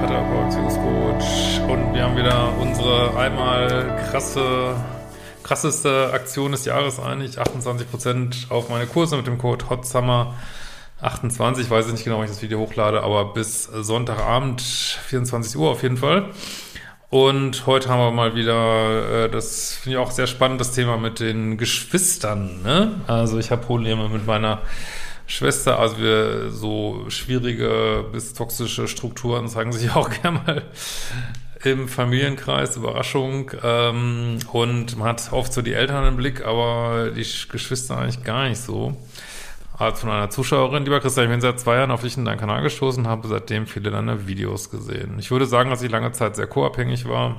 Pateraport, Beziehungscoach und wir haben wieder unsere einmal krasse, krasseste Aktion des Jahres eigentlich, 28% auf meine Kurse mit dem Code HOTSUMMER28, ich weiß nicht genau, wann ich das Video hochlade, aber bis Sonntagabend, 24 Uhr auf jeden Fall. Und heute haben wir mal wieder, äh, das finde ich auch sehr spannend, das Thema mit den Geschwistern. Ne? Also ich habe Probleme mit meiner Schwester, also wir so schwierige bis toxische Strukturen zeigen sich auch gerne mal im Familienkreis, Überraschung. Ähm, und man hat oft so die Eltern im Blick, aber die Geschwister eigentlich gar nicht so. Also von einer Zuschauerin, lieber Christian, ich bin seit zwei Jahren auf dich in deinen Kanal gestoßen habe seitdem viele deiner Videos gesehen. Ich würde sagen, dass ich lange Zeit sehr co-abhängig war.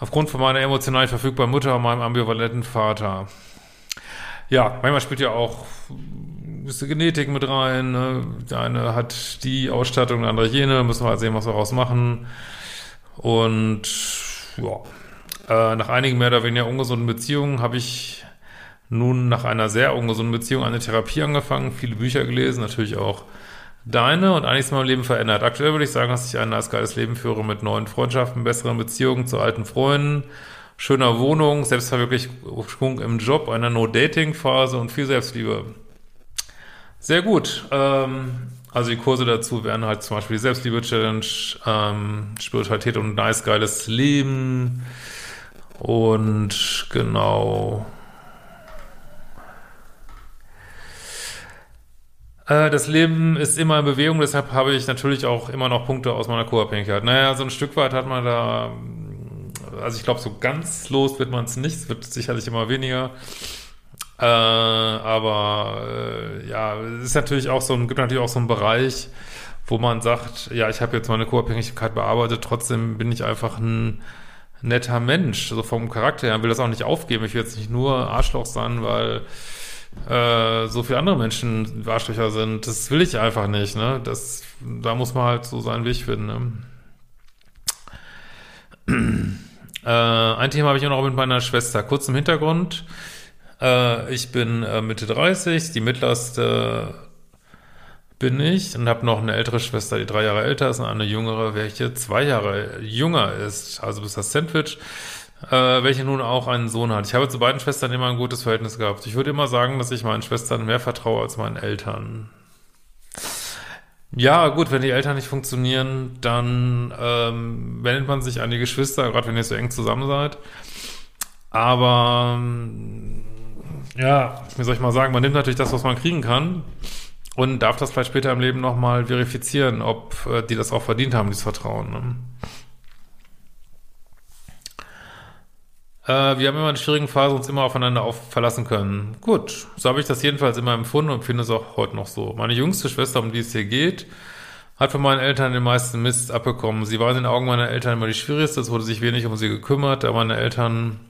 Aufgrund von meiner emotional verfügbaren Mutter und meinem ambivalenten Vater. Ja, manchmal spielt ja auch bisschen Genetik mit rein. Ne? Der eine hat die Ausstattung, der andere jene. Müssen wir halt sehen, was wir daraus machen. Und ja, äh, nach einigen mehr oder weniger ungesunden Beziehungen habe ich nun nach einer sehr ungesunden Beziehung eine Therapie angefangen, viele Bücher gelesen, natürlich auch deine und einiges in meinem Leben verändert. Aktuell würde ich sagen, dass ich ein nice, geiles Leben führe mit neuen Freundschaften, besseren Beziehungen zu alten Freunden, schöner Wohnung, Selbstverwirklichung im Job, einer No-Dating-Phase und viel Selbstliebe. Sehr gut. Ähm, also die Kurse dazu wären halt zum Beispiel die Selbstliebe-Challenge, ähm, Spiritualität und nice, geiles Leben. Und genau. Äh, das Leben ist immer in Bewegung, deshalb habe ich natürlich auch immer noch Punkte aus meiner Co-Abhängigkeit. Naja, so ein Stück weit hat man da, also ich glaube, so ganz los wird man es nicht, es wird sicherlich immer weniger. Äh, aber äh, ja, es ist natürlich auch so gibt natürlich auch so einen Bereich, wo man sagt, ja, ich habe jetzt meine Co-Abhängigkeit bearbeitet, trotzdem bin ich einfach ein netter Mensch, so vom Charakter her, will das auch nicht aufgeben. Ich will jetzt nicht nur Arschloch sein, weil äh, so viele andere Menschen Arschlöcher sind. Das will ich einfach nicht, ne? Das, da muss man halt so seinen Weg finden, ne? äh, ein Thema habe ich auch noch mit meiner Schwester. Kurz im Hintergrund. Äh, ich bin äh, Mitte 30, die mittlerste bin ich und habe noch eine ältere Schwester, die drei Jahre älter ist und eine jüngere, welche zwei Jahre jünger ist. Also bis das Sandwich, äh, welche nun auch einen Sohn hat. Ich habe zu beiden Schwestern immer ein gutes Verhältnis gehabt. Ich würde immer sagen, dass ich meinen Schwestern mehr vertraue als meinen Eltern. Ja, gut, wenn die Eltern nicht funktionieren, dann ähm, wendet man sich an die Geschwister, gerade wenn ihr so eng zusammen seid. Aber ja, wie soll ich mal sagen, man nimmt natürlich das, was man kriegen kann und darf das vielleicht später im Leben nochmal verifizieren, ob äh, die das auch verdient haben, dieses Vertrauen. Ne? Äh, wir haben immer in schwierigen Phasen uns immer aufeinander auf verlassen können. Gut, so habe ich das jedenfalls immer empfunden und finde es auch heute noch so. Meine jüngste Schwester, um die es hier geht, hat von meinen Eltern den meisten Mist abbekommen. Sie war in den Augen meiner Eltern immer die schwierigste, es wurde sich wenig um sie gekümmert, da meine Eltern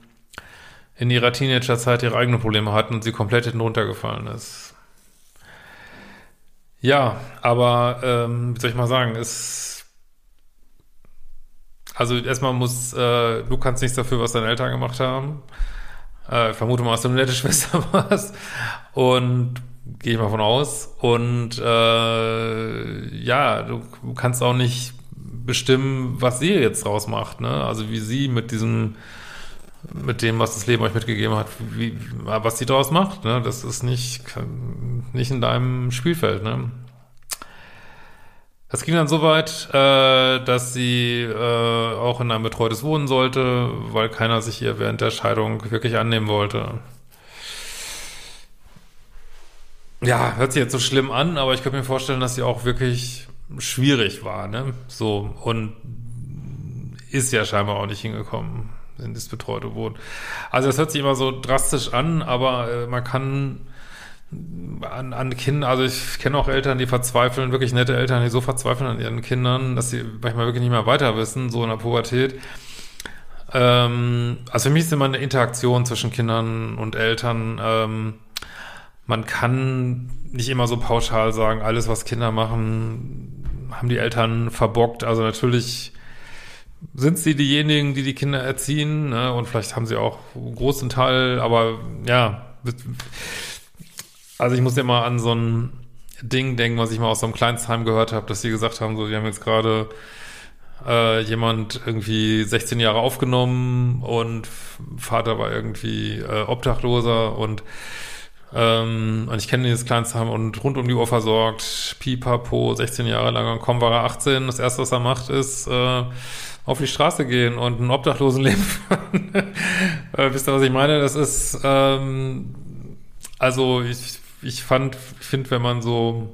in ihrer Teenagerzeit ihre eigenen Probleme hatten und sie komplett hinten runtergefallen ist. Ja, aber ähm, wie soll ich mal sagen, ist also erstmal muss, äh, du kannst nichts dafür, was deine Eltern gemacht haben. Äh, ich vermute mal, dass du eine nette Schwester warst. Und gehe ich mal von aus. Und äh, ja, du kannst auch nicht bestimmen, was sie jetzt draus macht, ne? Also wie sie mit diesem mit dem, was das Leben euch mitgegeben hat, wie, was sie daraus macht. Ne? Das ist nicht, nicht in deinem Spielfeld. Ne? Das ging dann so weit, äh, dass sie äh, auch in einem betreutes Wohnen sollte, weil keiner sich ihr während der Scheidung wirklich annehmen wollte. Ja, hört sich jetzt so schlimm an, aber ich könnte mir vorstellen, dass sie auch wirklich schwierig war, ne? So, und ist ja scheinbar auch nicht hingekommen in das betreute Wohnen. Also das hört sich immer so drastisch an, aber äh, man kann an, an Kindern, also ich kenne auch Eltern, die verzweifeln, wirklich nette Eltern, die so verzweifeln an ihren Kindern, dass sie manchmal wirklich nicht mehr weiter wissen, so in der Pubertät. Ähm, also für mich ist immer eine Interaktion zwischen Kindern und Eltern. Ähm, man kann nicht immer so pauschal sagen, alles, was Kinder machen, haben die Eltern verbockt. Also natürlich sind sie diejenigen, die die Kinder erziehen, ne? und vielleicht haben sie auch einen großen Teil, aber ja, also ich muss ja mal an so ein Ding denken, was ich mal aus so einem Kleinstheim gehört habe, dass sie gesagt haben, so, wir haben jetzt gerade äh, jemand irgendwie 16 Jahre aufgenommen und Vater war irgendwie äh, Obdachloser und ähm, und ich kenne dieses Kleinstheim und rund um die Uhr versorgt, pipapo, 16 Jahre lang und kaum war er 18. Das erste, was er macht, ist äh, auf die Straße gehen und ein Obdachlosenleben führen. äh, wisst ihr, was ich meine? Das ist, ähm, also ich, ich fand, finde, wenn man so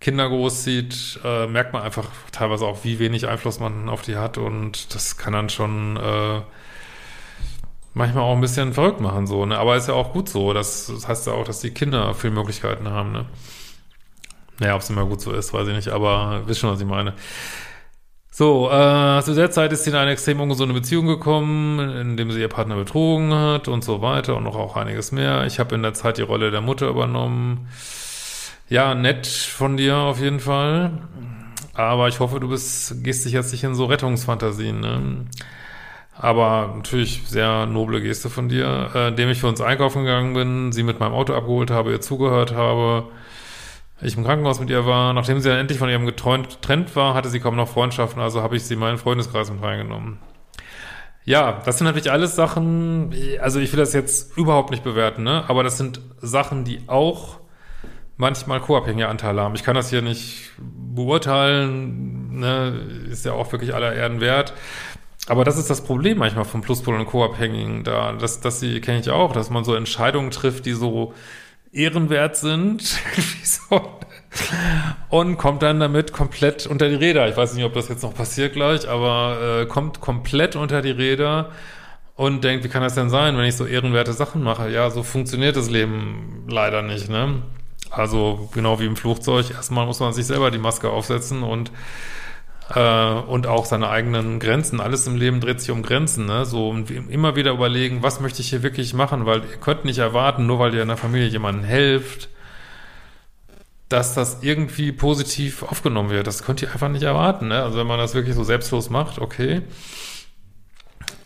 Kinder großzieht, äh, merkt man einfach teilweise auch, wie wenig Einfluss man auf die hat und das kann dann schon äh, manchmal auch ein bisschen verrückt machen, so, ne? Aber ist ja auch gut so. Das, das heißt ja auch, dass die Kinder viel Möglichkeiten haben, ne? Naja, ob es immer gut so ist, weiß ich nicht, aber wisst schon, was ich meine. So, äh, zu der Zeit ist sie in eine extrem ungesunde Beziehung gekommen, in dem sie ihr Partner betrogen hat und so weiter und noch auch einiges mehr. Ich habe in der Zeit die Rolle der Mutter übernommen. Ja, nett von dir auf jeden Fall. Aber ich hoffe, du bist, gehst dich jetzt nicht in so Rettungsfantasien, ne? Aber natürlich sehr noble Geste von dir, äh, indem ich für uns einkaufen gegangen bin, sie mit meinem Auto abgeholt habe, ihr zugehört habe, ich im Krankenhaus mit ihr war. Nachdem sie dann endlich von ihrem getrennt war, hatte sie kaum noch Freundschaften, also habe ich sie in meinen Freundeskreis mit reingenommen. Ja, das sind natürlich alles Sachen, also ich will das jetzt überhaupt nicht bewerten, ne? aber das sind Sachen, die auch manchmal co-abhängige Anteile haben. Ich kann das hier nicht beurteilen, ne? ist ja auch wirklich aller Ehren wert. Aber das ist das Problem manchmal von Pluspol und Co-Abhängigen da. Das, das kenne ich auch, dass man so Entscheidungen trifft, die so ehrenwert sind. und kommt dann damit komplett unter die Räder. Ich weiß nicht, ob das jetzt noch passiert gleich, aber äh, kommt komplett unter die Räder und denkt, wie kann das denn sein, wenn ich so ehrenwerte Sachen mache? Ja, so funktioniert das Leben leider nicht, ne? Also genau wie im Flugzeug, erstmal muss man sich selber die Maske aufsetzen und äh, und auch seine eigenen Grenzen. Alles im Leben dreht sich um Grenzen, ne? So und immer wieder überlegen, was möchte ich hier wirklich machen, weil ihr könnt nicht erwarten, nur weil ihr in der Familie jemandem helft, dass das irgendwie positiv aufgenommen wird. Das könnt ihr einfach nicht erwarten, ne? Also wenn man das wirklich so selbstlos macht, okay.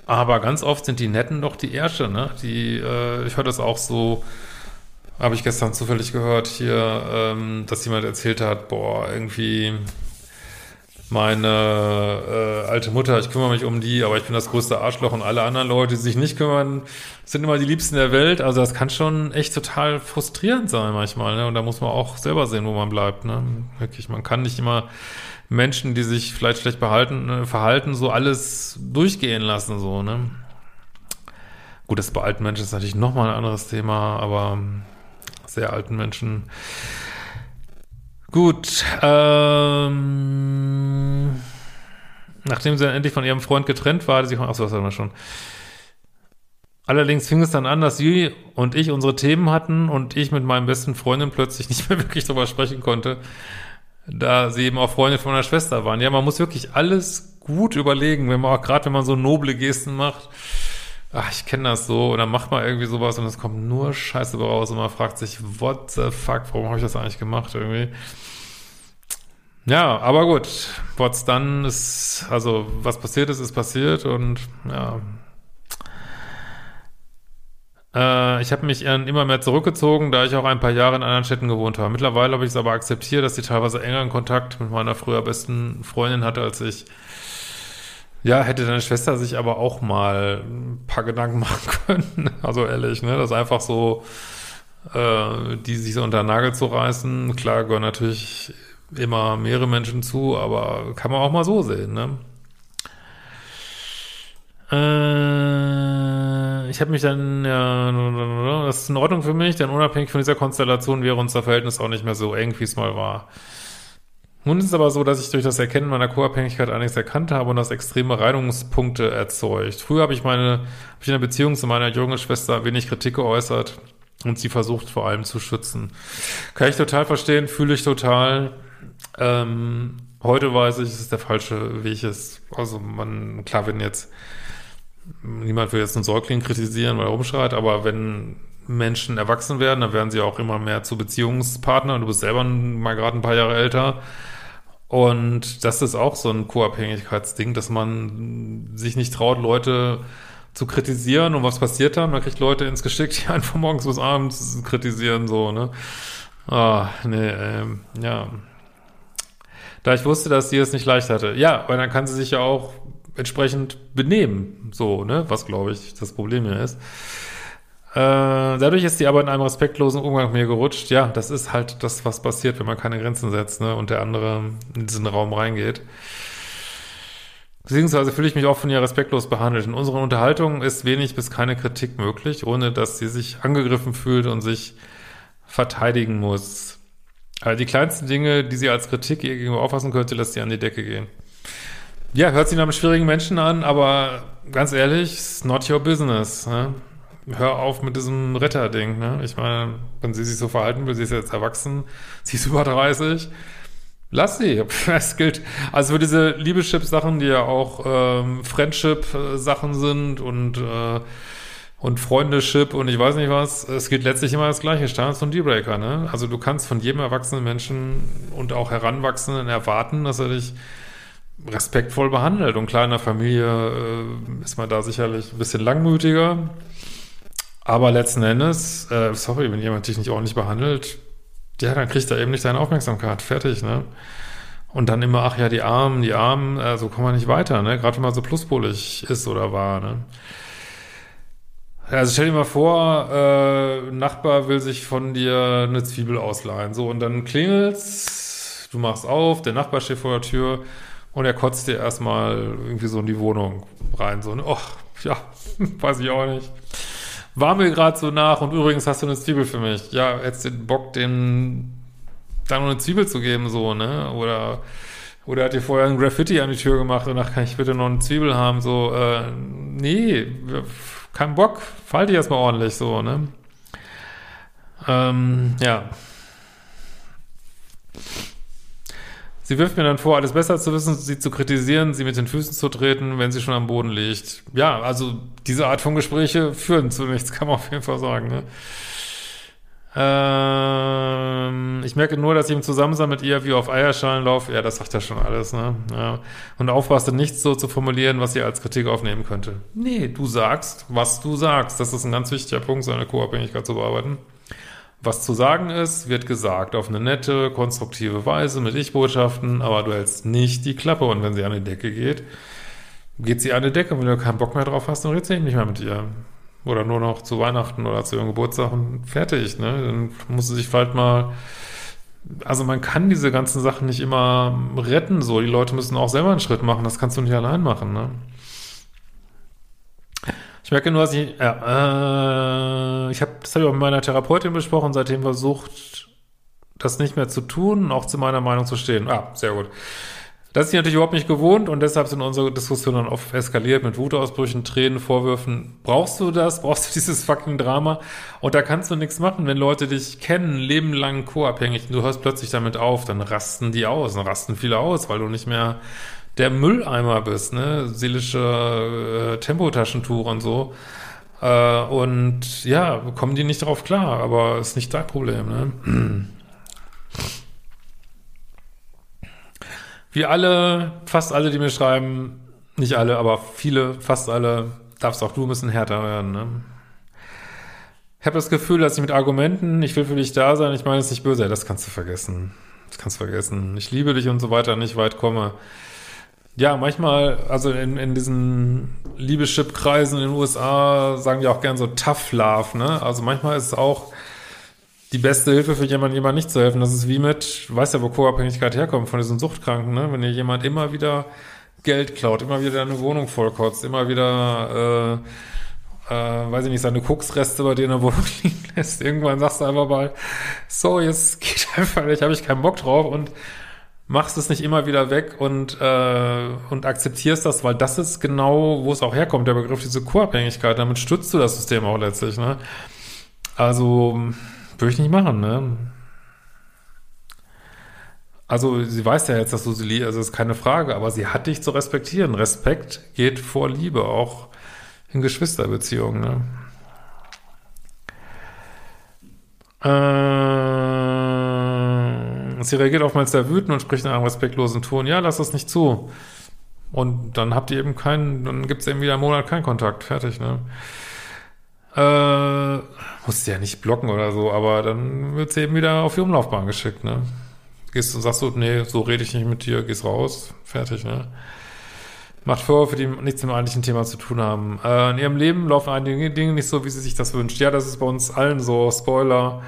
Aber ganz oft sind die Netten doch die Ärsche, ne? Die, äh, ich höre das auch so, habe ich gestern zufällig gehört hier, ähm, dass jemand erzählt hat, boah, irgendwie meine äh, alte Mutter, ich kümmere mich um die, aber ich bin das größte Arschloch und alle anderen Leute, die sich nicht kümmern, sind immer die Liebsten der Welt. Also das kann schon echt total frustrierend sein manchmal. Ne? Und da muss man auch selber sehen, wo man bleibt. Ne? Wirklich, man kann nicht immer Menschen, die sich vielleicht schlecht behalten, äh, verhalten, so alles durchgehen lassen. so. Ne? Gut, das bei alten Menschen ist natürlich nochmal ein anderes Thema, aber sehr alten Menschen Gut, ähm, nachdem sie dann endlich von ihrem Freund getrennt war, hatte sie, achso, das hatten wir schon. Allerdings fing es dann an, dass sie und ich unsere Themen hatten und ich mit meinem besten Freundin plötzlich nicht mehr wirklich darüber sprechen konnte, da sie eben auch Freunde von meiner Schwester waren. Ja, man muss wirklich alles gut überlegen, wenn man auch gerade, wenn man so noble Gesten macht, ach, ich kenne das so, und dann macht man irgendwie sowas und es kommt nur Scheiße raus und man fragt sich, what the fuck, warum habe ich das eigentlich gemacht irgendwie? Ja, aber gut, what's dann ist, also was passiert ist, ist passiert und ja. Äh, ich habe mich immer mehr zurückgezogen, da ich auch ein paar Jahre in anderen Städten gewohnt habe. Mittlerweile habe ich es aber akzeptiert, dass sie teilweise engeren Kontakt mit meiner früher besten Freundin hatte als ich. Ja, hätte deine Schwester sich aber auch mal ein paar Gedanken machen können. Also ehrlich, ne? Das ist einfach so, äh, die sich so unter den Nagel zu reißen. Klar gehören natürlich immer mehrere Menschen zu, aber kann man auch mal so sehen, ne? Äh, ich habe mich dann, ja, das ist in Ordnung für mich, denn unabhängig von dieser Konstellation wäre unser Verhältnis auch nicht mehr so eng, wie es mal war. Nun ist es aber so, dass ich durch das Erkennen meiner Co-Abhängigkeit einiges erkannt habe und das extreme Reibungspunkte erzeugt. Früher habe ich meine, habe ich in der Beziehung zu meiner jungen Schwester wenig Kritik geäußert und sie versucht vor allem zu schützen. Kann ich total verstehen, fühle ich total. Ähm, heute weiß ich, es ist der falsche Weg ist. Also man, klar, wenn jetzt, niemand will jetzt einen Säugling kritisieren, weil er rumschreit, aber wenn Menschen erwachsen werden, dann werden sie auch immer mehr zu Beziehungspartnern. Du bist selber mal gerade ein paar Jahre älter. Und das ist auch so ein Co-Abhängigkeitsding, dass man sich nicht traut, Leute zu kritisieren. Und was passiert dann? Man kriegt Leute ins Geschick, die einen von morgens bis abends kritisieren, so, ne? Oh, nee, ähm, ja. Da ich wusste, dass sie es nicht leicht hatte. Ja, weil dann kann sie sich ja auch entsprechend benehmen. So, ne? Was, glaube ich, das Problem hier ist. Äh, dadurch ist die aber in einem respektlosen Umgang mit mir gerutscht. Ja, das ist halt das, was passiert, wenn man keine Grenzen setzt, ne? Und der andere in diesen Raum reingeht. Beziehungsweise fühle ich mich auch von ihr respektlos behandelt. In unseren Unterhaltungen ist wenig bis keine Kritik möglich, ohne dass sie sich angegriffen fühlt und sich verteidigen muss. Also die kleinsten Dinge, die sie als Kritik ihr gegenüber auffassen könnte, lässt sie an die Decke gehen. Ja, hört sich nach einem schwierigen Menschen an, aber ganz ehrlich, it's not your business. Ne? Hör auf mit diesem Retterding. Ne? Ich meine, wenn sie sich so verhalten will, sie ist jetzt erwachsen, sie ist über 30, lass sie. Es gilt, also für diese Liebeschip-Sachen, die ja auch ähm, Friendship-Sachen sind und äh, und Freundeship und ich weiß nicht was, es gilt letztlich immer das gleiche, Standards und Dealbreaker, ne? Also du kannst von jedem erwachsenen Menschen und auch Heranwachsenden erwarten, dass er dich respektvoll behandelt. Und klar, in der Familie äh, ist man da sicherlich ein bisschen langmütiger. Aber letzten Endes, äh, sorry, wenn jemand dich nicht ordentlich behandelt, ja, dann kriegt er eben nicht deine Aufmerksamkeit. Fertig, ne? Und dann immer, ach ja, die Armen, die Armen, äh, so kommen wir nicht weiter, ne? Gerade wenn man so pluspolig ist oder war, ne? Also stell dir mal vor, äh, Nachbar will sich von dir eine Zwiebel ausleihen. So, und dann klingelt's, du machst auf, der Nachbar steht vor der Tür und er kotzt dir erstmal irgendwie so in die Wohnung rein. So, ne? ach, ja, weiß ich auch nicht. War mir gerade so nach und übrigens hast du eine Zwiebel für mich. Ja, hättest du Bock, dem da noch eine Zwiebel zu geben, so, ne? Oder oder hat dir vorher ein Graffiti an die Tür gemacht und ach, kann ich bitte noch eine Zwiebel haben? So, äh, nee, kein Bock, falte dich erstmal ordentlich, so, ne? Ähm, ja. Sie wirft mir dann vor, alles besser zu wissen, sie zu kritisieren, sie mit den Füßen zu treten, wenn sie schon am Boden liegt. Ja, also diese Art von Gespräche führen zu nichts, kann man auf jeden Fall sagen. Ne? Ähm, ich merke nur, dass ich im Zusammensein mit ihr wie auf Eierschalen laufe. Ja, das sagt ja schon alles. Ne? Ja. Und aufpasste, nichts so zu formulieren, was sie als Kritik aufnehmen könnte. Nee, du sagst, was du sagst. Das ist ein ganz wichtiger Punkt, seine Co-Abhängigkeit zu bearbeiten. Was zu sagen ist, wird gesagt auf eine nette, konstruktive Weise mit Ich-Botschaften, aber du hältst nicht die Klappe und wenn sie an die Decke geht, geht sie an die Decke und wenn du keinen Bock mehr drauf hast, dann redest du eben nicht mehr mit ihr. Oder nur noch zu Weihnachten oder zu ihrem Geburtstag und fertig, ne? Dann muss sie sich vielleicht mal, also man kann diese ganzen Sachen nicht immer retten, so. Die Leute müssen auch selber einen Schritt machen, das kannst du nicht allein machen, ne? Ich merke nur, dass ich, ja, äh, ich habe, das habe ich auch mit meiner Therapeutin besprochen, seitdem versucht, das nicht mehr zu tun, auch zu meiner Meinung zu stehen. Ah, sehr gut. Das ist natürlich überhaupt nicht gewohnt und deshalb sind unsere Diskussionen oft eskaliert mit Wutausbrüchen, Tränen, Vorwürfen. Brauchst du das? Brauchst du dieses fucking Drama? Und da kannst du nichts machen, wenn Leute dich kennen, lebenlang co-abhängig, und du hörst plötzlich damit auf, dann rasten die aus, dann rasten viele aus, weil du nicht mehr der Mülleimer bist, ne? Seelische äh, Tempotaschentuch und so. Äh, und ja, kommen die nicht drauf klar, aber ist nicht dein Problem, ne? Wie alle, fast alle, die mir schreiben, nicht alle, aber viele, fast alle, darfst auch du ein bisschen härter werden, ne? Ich habe das Gefühl, dass ich mit Argumenten, ich will für dich da sein, ich meine es nicht böse, das kannst du vergessen. Das kannst du vergessen. Ich liebe dich und so weiter, nicht weit komme. Ja, manchmal, also in, in diesen Liebeschip-Kreisen in den USA sagen die auch gern so Tough Love, ne? Also manchmal ist es auch die beste Hilfe für jemanden, jemand nicht zu helfen. Das ist wie mit, weiß ja, wo Co-Abhängigkeit herkommt, von diesen Suchtkranken, ne? Wenn dir jemand immer wieder Geld klaut, immer wieder deine Wohnung vollkotzt, immer wieder, äh, äh, weiß ich nicht, seine Koksreste bei dir in der Wohnung liegen lässt. Irgendwann sagst du einfach mal, so, jetzt geht einfach nicht, habe ich keinen Bock drauf und machst es nicht immer wieder weg und, äh, und akzeptierst das, weil das ist genau, wo es auch herkommt, der Begriff diese Co-Abhängigkeit. Damit stützt du das System auch letztlich. Ne? Also würde ich nicht machen. Ne? Also sie weiß ja jetzt, dass du sie liebst, also ist keine Frage, aber sie hat dich zu respektieren. Respekt geht vor Liebe, auch in Geschwisterbeziehungen. Ne? Äh, sie reagiert oftmals sehr wütend und spricht in einem respektlosen Ton. Ja, lass das nicht zu. Und dann habt ihr eben keinen, dann gibt es eben wieder einen Monat keinen Kontakt. Fertig, ne? Äh, musst du ja nicht blocken oder so, aber dann wird sie eben wieder auf die Umlaufbahn geschickt, ne? Gehst und sagst so, nee, so rede ich nicht mit dir, gehst raus, fertig, ne? Macht Vorwürfe, die nichts mit dem eigentlichen Thema zu tun haben. Äh, in ihrem Leben laufen einige Dinge nicht so, wie sie sich das wünscht. Ja, das ist bei uns allen so, Spoiler.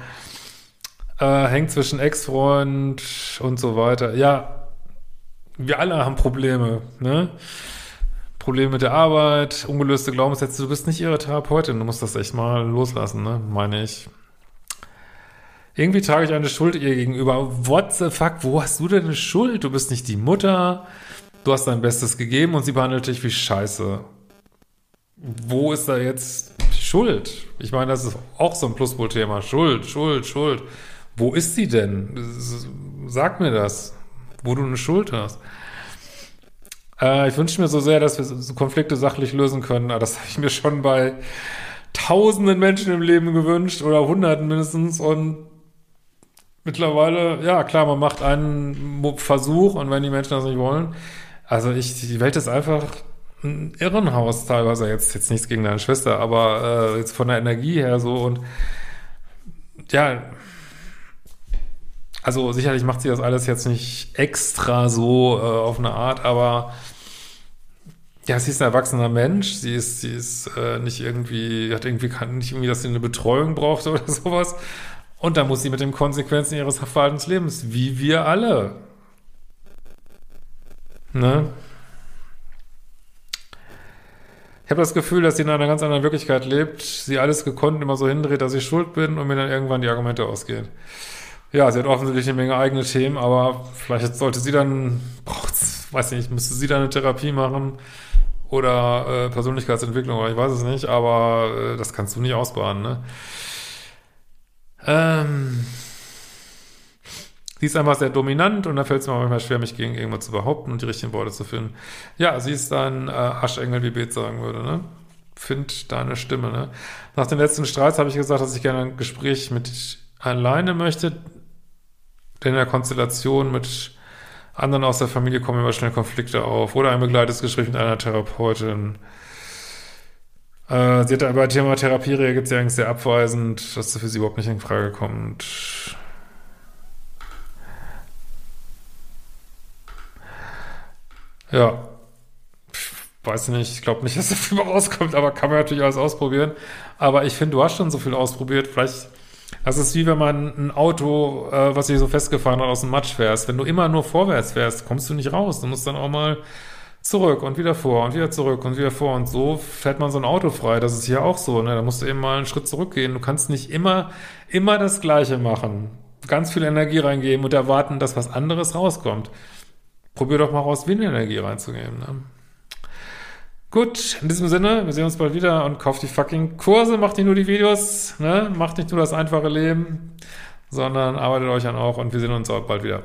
Äh, hängt zwischen Ex-Freund und so weiter. Ja, wir alle haben Probleme, ne? Probleme mit der Arbeit, ungelöste Glaubenssätze. Du bist nicht ihre Therapeutin, du musst das echt mal loslassen, ne? Meine ich. Irgendwie trage ich eine Schuld ihr gegenüber. What the fuck? Wo hast du denn eine Schuld? Du bist nicht die Mutter. Du hast dein Bestes gegeben und sie behandelt dich wie Scheiße. Wo ist da jetzt Schuld? Ich meine, das ist auch so ein Pluspol-Thema. Schuld, Schuld, Schuld. Wo ist sie denn? Sag mir das, wo du eine Schuld hast. Äh, ich wünsche mir so sehr, dass wir so Konflikte sachlich lösen können. Aber das habe ich mir schon bei tausenden Menschen im Leben gewünscht oder hunderten mindestens. Und mittlerweile, ja klar, man macht einen Versuch und wenn die Menschen das nicht wollen. Also ich, die Welt ist einfach ein Irrenhaus teilweise. Jetzt, jetzt nichts gegen deine Schwester, aber äh, jetzt von der Energie her so und ja, also sicherlich macht sie das alles jetzt nicht extra so äh, auf eine Art, aber ja, sie ist ein erwachsener Mensch. Sie ist, sie ist äh, nicht irgendwie, hat irgendwie kann nicht irgendwie, dass sie eine Betreuung braucht oder sowas. Und da muss sie mit den Konsequenzen ihres Verhaltens leben, wie wir alle. Ne? Ich habe das Gefühl, dass sie in einer ganz anderen Wirklichkeit lebt, sie alles gekonnt immer so hindreht, dass ich schuld bin und mir dann irgendwann die Argumente ausgehen. Ja, sie hat offensichtlich eine Menge eigene Themen, aber vielleicht sollte sie dann, braucht's, weiß nicht, müsste sie dann eine Therapie machen oder äh, Persönlichkeitsentwicklung oder ich weiß es nicht, aber äh, das kannst du nicht ausbaden, ne? Ähm, sie ist einfach sehr dominant und da fällt es mir manchmal schwer, mich gegen irgendwas zu behaupten und die richtigen Worte zu finden. Ja, sie ist ein äh, Aschengel, wie Beth sagen würde, ne? Find deine Stimme, ne? Nach den letzten Streits habe ich gesagt, dass ich gerne ein Gespräch mit alleine möchte, denn in der Konstellation mit anderen aus der Familie kommen immer schnell Konflikte auf oder ein begleitetes Gespräch mit einer Therapeutin. Äh, sie hat aber Thema Therapie reagiert sie eigentlich sehr abweisend, dass das für sie überhaupt nicht in Frage kommt. Ja. Ich weiß nicht, ich glaube nicht, dass so viel rauskommt, aber kann man natürlich alles ausprobieren. Aber ich finde, du hast schon so viel ausprobiert. Vielleicht das ist wie wenn man ein Auto, äh, was sich so festgefahren hat, aus dem Matsch fährst. Wenn du immer nur vorwärts fährst, kommst du nicht raus. Du musst dann auch mal zurück und wieder vor und wieder zurück und wieder vor. Und so fährt man so ein Auto frei. Das ist hier auch so. Ne? Da musst du eben mal einen Schritt zurückgehen. Du kannst nicht immer, immer das Gleiche machen. Ganz viel Energie reingeben und erwarten, dass was anderes rauskommt. Probier doch mal raus, Windenergie reinzugeben. Ne? Gut, in diesem Sinne, wir sehen uns bald wieder und kauft die fucking Kurse, macht nicht nur die Videos, ne? macht nicht nur das einfache Leben, sondern arbeitet euch an auch und wir sehen uns auch bald wieder.